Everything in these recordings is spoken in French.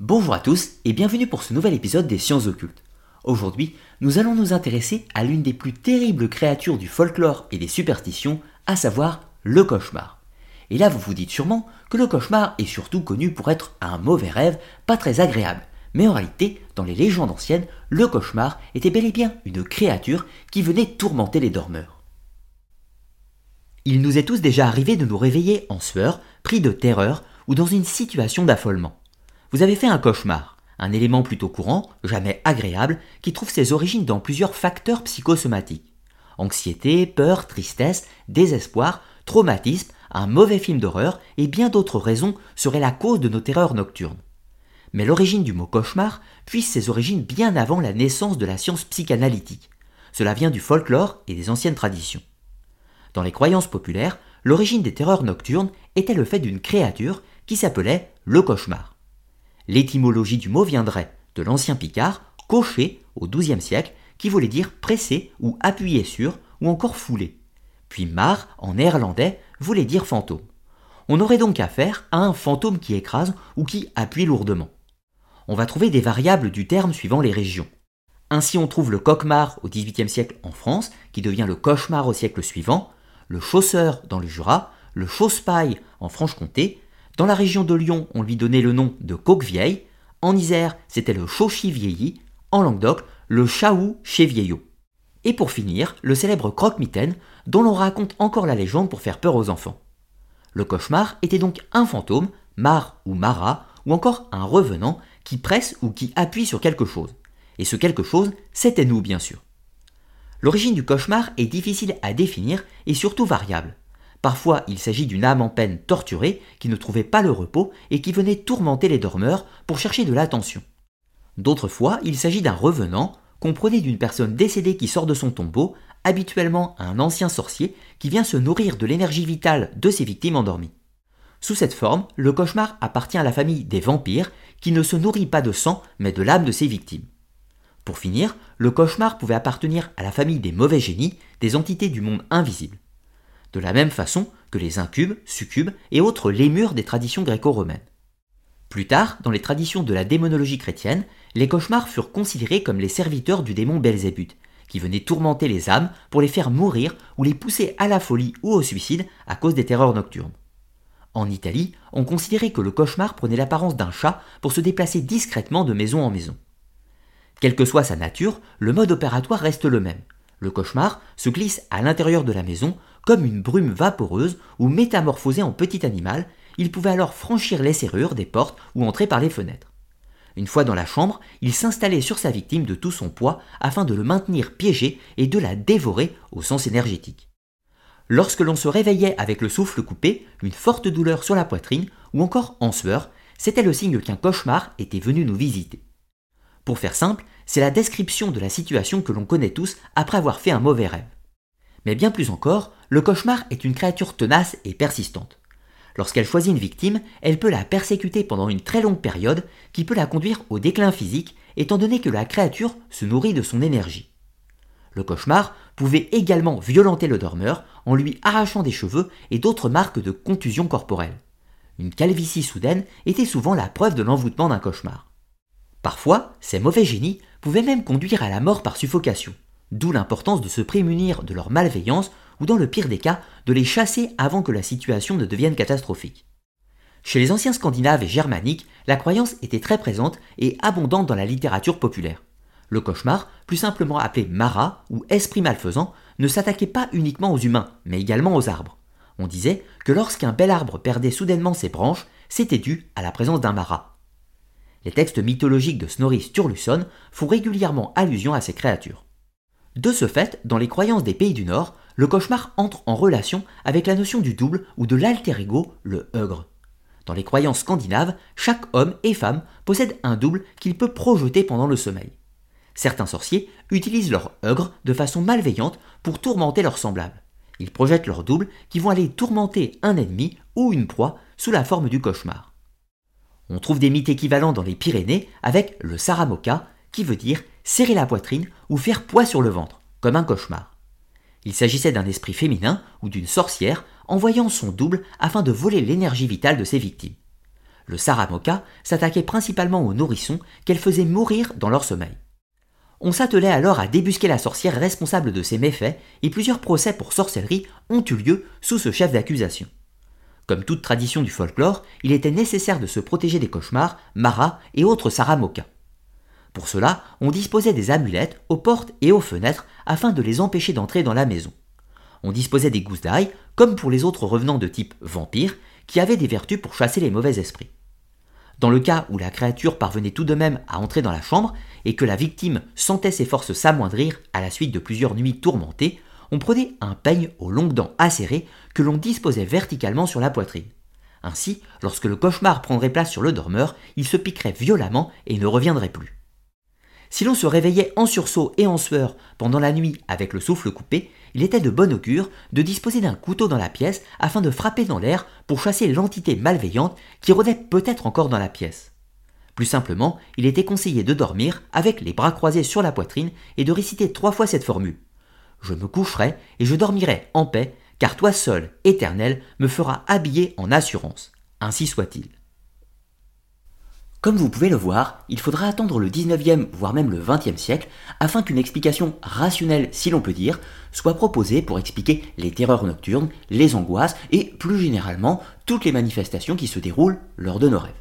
Bonjour à tous et bienvenue pour ce nouvel épisode des sciences occultes. Aujourd'hui, nous allons nous intéresser à l'une des plus terribles créatures du folklore et des superstitions, à savoir le cauchemar. Et là, vous vous dites sûrement que le cauchemar est surtout connu pour être un mauvais rêve, pas très agréable. Mais en réalité, dans les légendes anciennes, le cauchemar était bel et bien une créature qui venait tourmenter les dormeurs. Il nous est tous déjà arrivé de nous réveiller en sueur, pris de terreur ou dans une situation d'affolement. Vous avez fait un cauchemar, un élément plutôt courant, jamais agréable, qui trouve ses origines dans plusieurs facteurs psychosomatiques. Anxiété, peur, tristesse, désespoir, traumatisme, un mauvais film d'horreur et bien d'autres raisons seraient la cause de nos terreurs nocturnes. Mais l'origine du mot cauchemar puise ses origines bien avant la naissance de la science psychanalytique. Cela vient du folklore et des anciennes traditions. Dans les croyances populaires, l'origine des terreurs nocturnes était le fait d'une créature qui s'appelait le cauchemar. L'étymologie du mot viendrait de l'ancien picard, cocher au XIIe siècle, qui voulait dire presser ou appuyer sur ou encore fouler. Puis mar en néerlandais voulait dire fantôme. On aurait donc affaire à un fantôme qui écrase ou qui appuie lourdement. On va trouver des variables du terme suivant les régions. Ainsi on trouve le coquemar au XVIIIe siècle en France, qui devient le cauchemar au siècle suivant, le chausseur dans le Jura, le chausse-paille en Franche-Comté, dans la région de Lyon, on lui donnait le nom de coque vieille. En Isère, c'était le chauchy vieilli. En Languedoc, le chaou chez vieillot. Et pour finir, le célèbre croque-mitaine, dont l'on raconte encore la légende pour faire peur aux enfants. Le cauchemar était donc un fantôme, mar ou mara, ou encore un revenant qui presse ou qui appuie sur quelque chose. Et ce quelque chose, c'était nous, bien sûr. L'origine du cauchemar est difficile à définir et surtout variable. Parfois, il s'agit d'une âme en peine torturée qui ne trouvait pas le repos et qui venait tourmenter les dormeurs pour chercher de l'attention. D'autres fois, il s'agit d'un revenant, comprenez d'une personne décédée qui sort de son tombeau, habituellement un ancien sorcier qui vient se nourrir de l'énergie vitale de ses victimes endormies. Sous cette forme, le cauchemar appartient à la famille des vampires qui ne se nourrit pas de sang mais de l'âme de ses victimes. Pour finir, le cauchemar pouvait appartenir à la famille des mauvais génies, des entités du monde invisible de la même façon que les incubes, succubes et autres lémures des traditions gréco-romaines. Plus tard, dans les traditions de la démonologie chrétienne, les cauchemars furent considérés comme les serviteurs du démon Belzébuth, qui venait tourmenter les âmes pour les faire mourir ou les pousser à la folie ou au suicide à cause des terreurs nocturnes. En Italie, on considérait que le cauchemar prenait l'apparence d'un chat pour se déplacer discrètement de maison en maison. Quelle que soit sa nature, le mode opératoire reste le même. Le cauchemar se glisse à l'intérieur de la maison comme une brume vaporeuse ou métamorphosé en petit animal, il pouvait alors franchir les serrures des portes ou entrer par les fenêtres. Une fois dans la chambre, il s'installait sur sa victime de tout son poids afin de le maintenir piégé et de la dévorer au sens énergétique. Lorsque l'on se réveillait avec le souffle coupé, une forte douleur sur la poitrine ou encore en sueur, c'était le signe qu'un cauchemar était venu nous visiter. Pour faire simple, c'est la description de la situation que l'on connaît tous après avoir fait un mauvais rêve. Mais bien plus encore, le cauchemar est une créature tenace et persistante. Lorsqu'elle choisit une victime, elle peut la persécuter pendant une très longue période qui peut la conduire au déclin physique étant donné que la créature se nourrit de son énergie. Le cauchemar pouvait également violenter le dormeur en lui arrachant des cheveux et d'autres marques de contusion corporelle. Une calvitie soudaine était souvent la preuve de l'envoûtement d'un cauchemar. Parfois, ces mauvais génies pouvaient même conduire à la mort par suffocation. D'où l'importance de se prémunir de leur malveillance ou dans le pire des cas, de les chasser avant que la situation ne devienne catastrophique. Chez les anciens scandinaves et germaniques, la croyance était très présente et abondante dans la littérature populaire. Le cauchemar, plus simplement appelé mara ou esprit malfaisant, ne s'attaquait pas uniquement aux humains, mais également aux arbres. On disait que lorsqu'un bel arbre perdait soudainement ses branches, c'était dû à la présence d'un mara. Les textes mythologiques de Snorri Sturluson font régulièrement allusion à ces créatures. De ce fait, dans les croyances des pays du Nord, le cauchemar entre en relation avec la notion du double ou de l'alter ego, le hugre. Dans les croyances scandinaves, chaque homme et femme possède un double qu'il peut projeter pendant le sommeil. Certains sorciers utilisent leur hugre de façon malveillante pour tourmenter leurs semblables. Ils projettent leur double qui vont aller tourmenter un ennemi ou une proie sous la forme du cauchemar. On trouve des mythes équivalents dans les Pyrénées avec le saramoka, qui veut dire serrer la poitrine ou faire poids sur le ventre, comme un cauchemar. Il s'agissait d'un esprit féminin ou d'une sorcière envoyant son double afin de voler l'énergie vitale de ses victimes. le Saramoka s'attaquait principalement aux nourrissons qu'elle faisait mourir dans leur sommeil. On s'attelait alors à débusquer la sorcière responsable de ces méfaits et plusieurs procès pour sorcellerie ont eu lieu sous ce chef d'accusation. Comme toute tradition du folklore, il était nécessaire de se protéger des cauchemars, maras et autres Saramoka. Pour cela, on disposait des amulettes aux portes et aux fenêtres afin de les empêcher d'entrer dans la maison. On disposait des gousses d'ail, comme pour les autres revenants de type vampire, qui avaient des vertus pour chasser les mauvais esprits. Dans le cas où la créature parvenait tout de même à entrer dans la chambre et que la victime sentait ses forces s'amoindrir à la suite de plusieurs nuits tourmentées, on prenait un peigne aux longues dents acérées que l'on disposait verticalement sur la poitrine. Ainsi, lorsque le cauchemar prendrait place sur le dormeur, il se piquerait violemment et ne reviendrait plus. Si l'on se réveillait en sursaut et en sueur pendant la nuit avec le souffle coupé, il était de bon augure de disposer d'un couteau dans la pièce afin de frapper dans l'air pour chasser l'entité malveillante qui rôdait peut-être encore dans la pièce. Plus simplement, il était conseillé de dormir avec les bras croisés sur la poitrine et de réciter trois fois cette formule. Je me coucherai et je dormirai en paix, car toi seul, éternel, me feras habiller en assurance. Ainsi soit-il. Comme vous pouvez le voir, il faudra attendre le 19e, voire même le 20e siècle, afin qu'une explication rationnelle, si l'on peut dire, soit proposée pour expliquer les terreurs nocturnes, les angoisses et, plus généralement, toutes les manifestations qui se déroulent lors de nos rêves.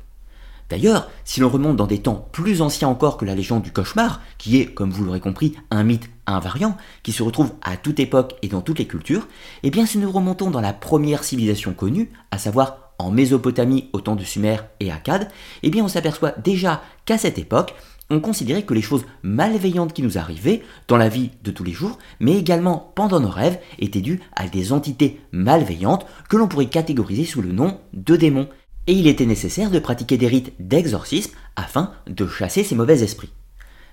D'ailleurs, si l'on remonte dans des temps plus anciens encore que la légende du cauchemar, qui est, comme vous l'aurez compris, un mythe invariant, qui se retrouve à toute époque et dans toutes les cultures, eh bien si nous remontons dans la première civilisation connue, à savoir en Mésopotamie au temps de Sumer et Akkad, eh bien on s'aperçoit déjà qu'à cette époque, on considérait que les choses malveillantes qui nous arrivaient dans la vie de tous les jours, mais également pendant nos rêves, étaient dues à des entités malveillantes que l'on pourrait catégoriser sous le nom de démons. Et il était nécessaire de pratiquer des rites d'exorcisme afin de chasser ces mauvais esprits.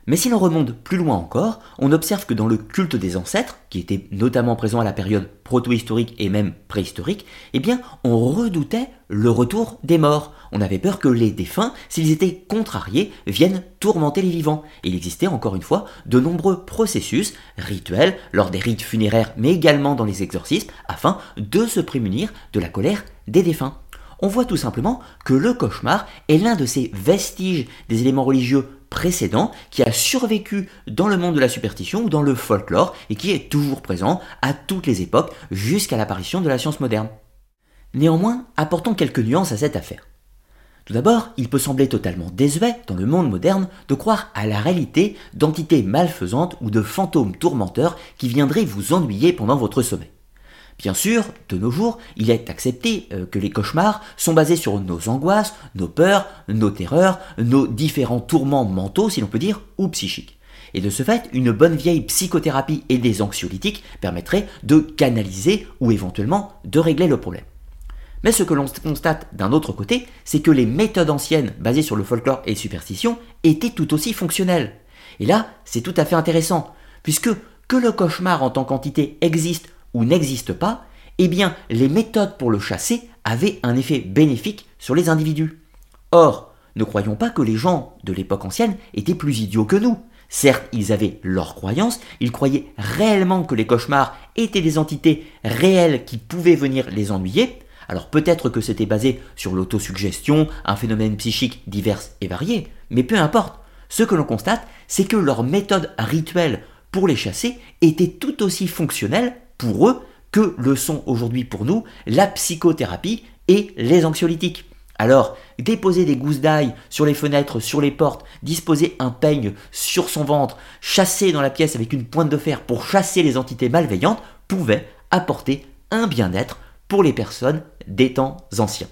Mais si l'on remonte plus loin encore, on observe que dans le culte des ancêtres, qui était notamment présent à la période proto-historique et même préhistorique, eh bien, on redoutait le retour des morts. On avait peur que les défunts, s'ils étaient contrariés, viennent tourmenter les vivants. il existait encore une fois de nombreux processus rituels lors des rites funéraires, mais également dans les exorcismes, afin de se prémunir de la colère des défunts on voit tout simplement que le cauchemar est l'un de ces vestiges des éléments religieux précédents qui a survécu dans le monde de la superstition ou dans le folklore et qui est toujours présent à toutes les époques jusqu'à l'apparition de la science moderne. Néanmoins, apportons quelques nuances à cette affaire. Tout d'abord, il peut sembler totalement désuet dans le monde moderne de croire à la réalité d'entités malfaisantes ou de fantômes tourmenteurs qui viendraient vous ennuyer pendant votre sommeil. Bien sûr, de nos jours, il est accepté euh, que les cauchemars sont basés sur nos angoisses, nos peurs, nos terreurs, nos différents tourments mentaux, si l'on peut dire, ou psychiques. Et de ce fait, une bonne vieille psychothérapie et des anxiolytiques permettraient de canaliser ou éventuellement de régler le problème. Mais ce que l'on constate d'un autre côté, c'est que les méthodes anciennes basées sur le folklore et les superstitions étaient tout aussi fonctionnelles. Et là, c'est tout à fait intéressant, puisque que le cauchemar en tant qu'entité existe ou n'existe pas, eh bien les méthodes pour le chasser avaient un effet bénéfique sur les individus. Or, ne croyons pas que les gens de l'époque ancienne étaient plus idiots que nous. Certes, ils avaient leurs croyances, ils croyaient réellement que les cauchemars étaient des entités réelles qui pouvaient venir les ennuyer. Alors peut-être que c'était basé sur l'autosuggestion, un phénomène psychique divers et varié, mais peu importe. Ce que l'on constate, c'est que leurs méthodes rituelles pour les chasser étaient tout aussi fonctionnelles pour eux que le sont aujourd'hui pour nous la psychothérapie et les anxiolytiques. Alors, déposer des gousses d'ail sur les fenêtres, sur les portes, disposer un peigne sur son ventre, chasser dans la pièce avec une pointe de fer pour chasser les entités malveillantes, pouvait apporter un bien-être pour les personnes des temps anciens.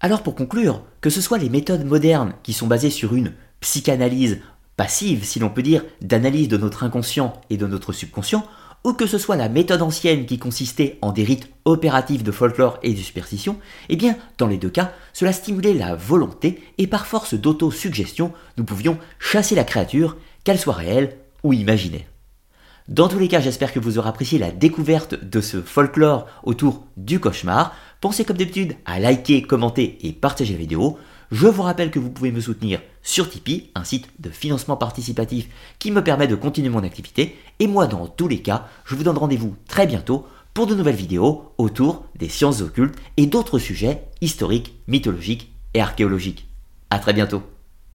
Alors pour conclure, que ce soit les méthodes modernes qui sont basées sur une psychanalyse passive, si l'on peut dire, d'analyse de notre inconscient et de notre subconscient, ou que ce soit la méthode ancienne qui consistait en des rites opératifs de folklore et de superstition, eh bien, dans les deux cas, cela stimulait la volonté et par force d'auto-suggestion, nous pouvions chasser la créature, qu'elle soit réelle ou imaginaire. Dans tous les cas, j'espère que vous aurez apprécié la découverte de ce folklore autour du cauchemar. Pensez comme d'habitude à liker, commenter et partager la vidéo. Je vous rappelle que vous pouvez me soutenir sur Tipeee, un site de financement participatif qui me permet de continuer mon activité. Et moi, dans tous les cas, je vous donne rendez-vous très bientôt pour de nouvelles vidéos autour des sciences occultes et d'autres sujets historiques, mythologiques et archéologiques. A très bientôt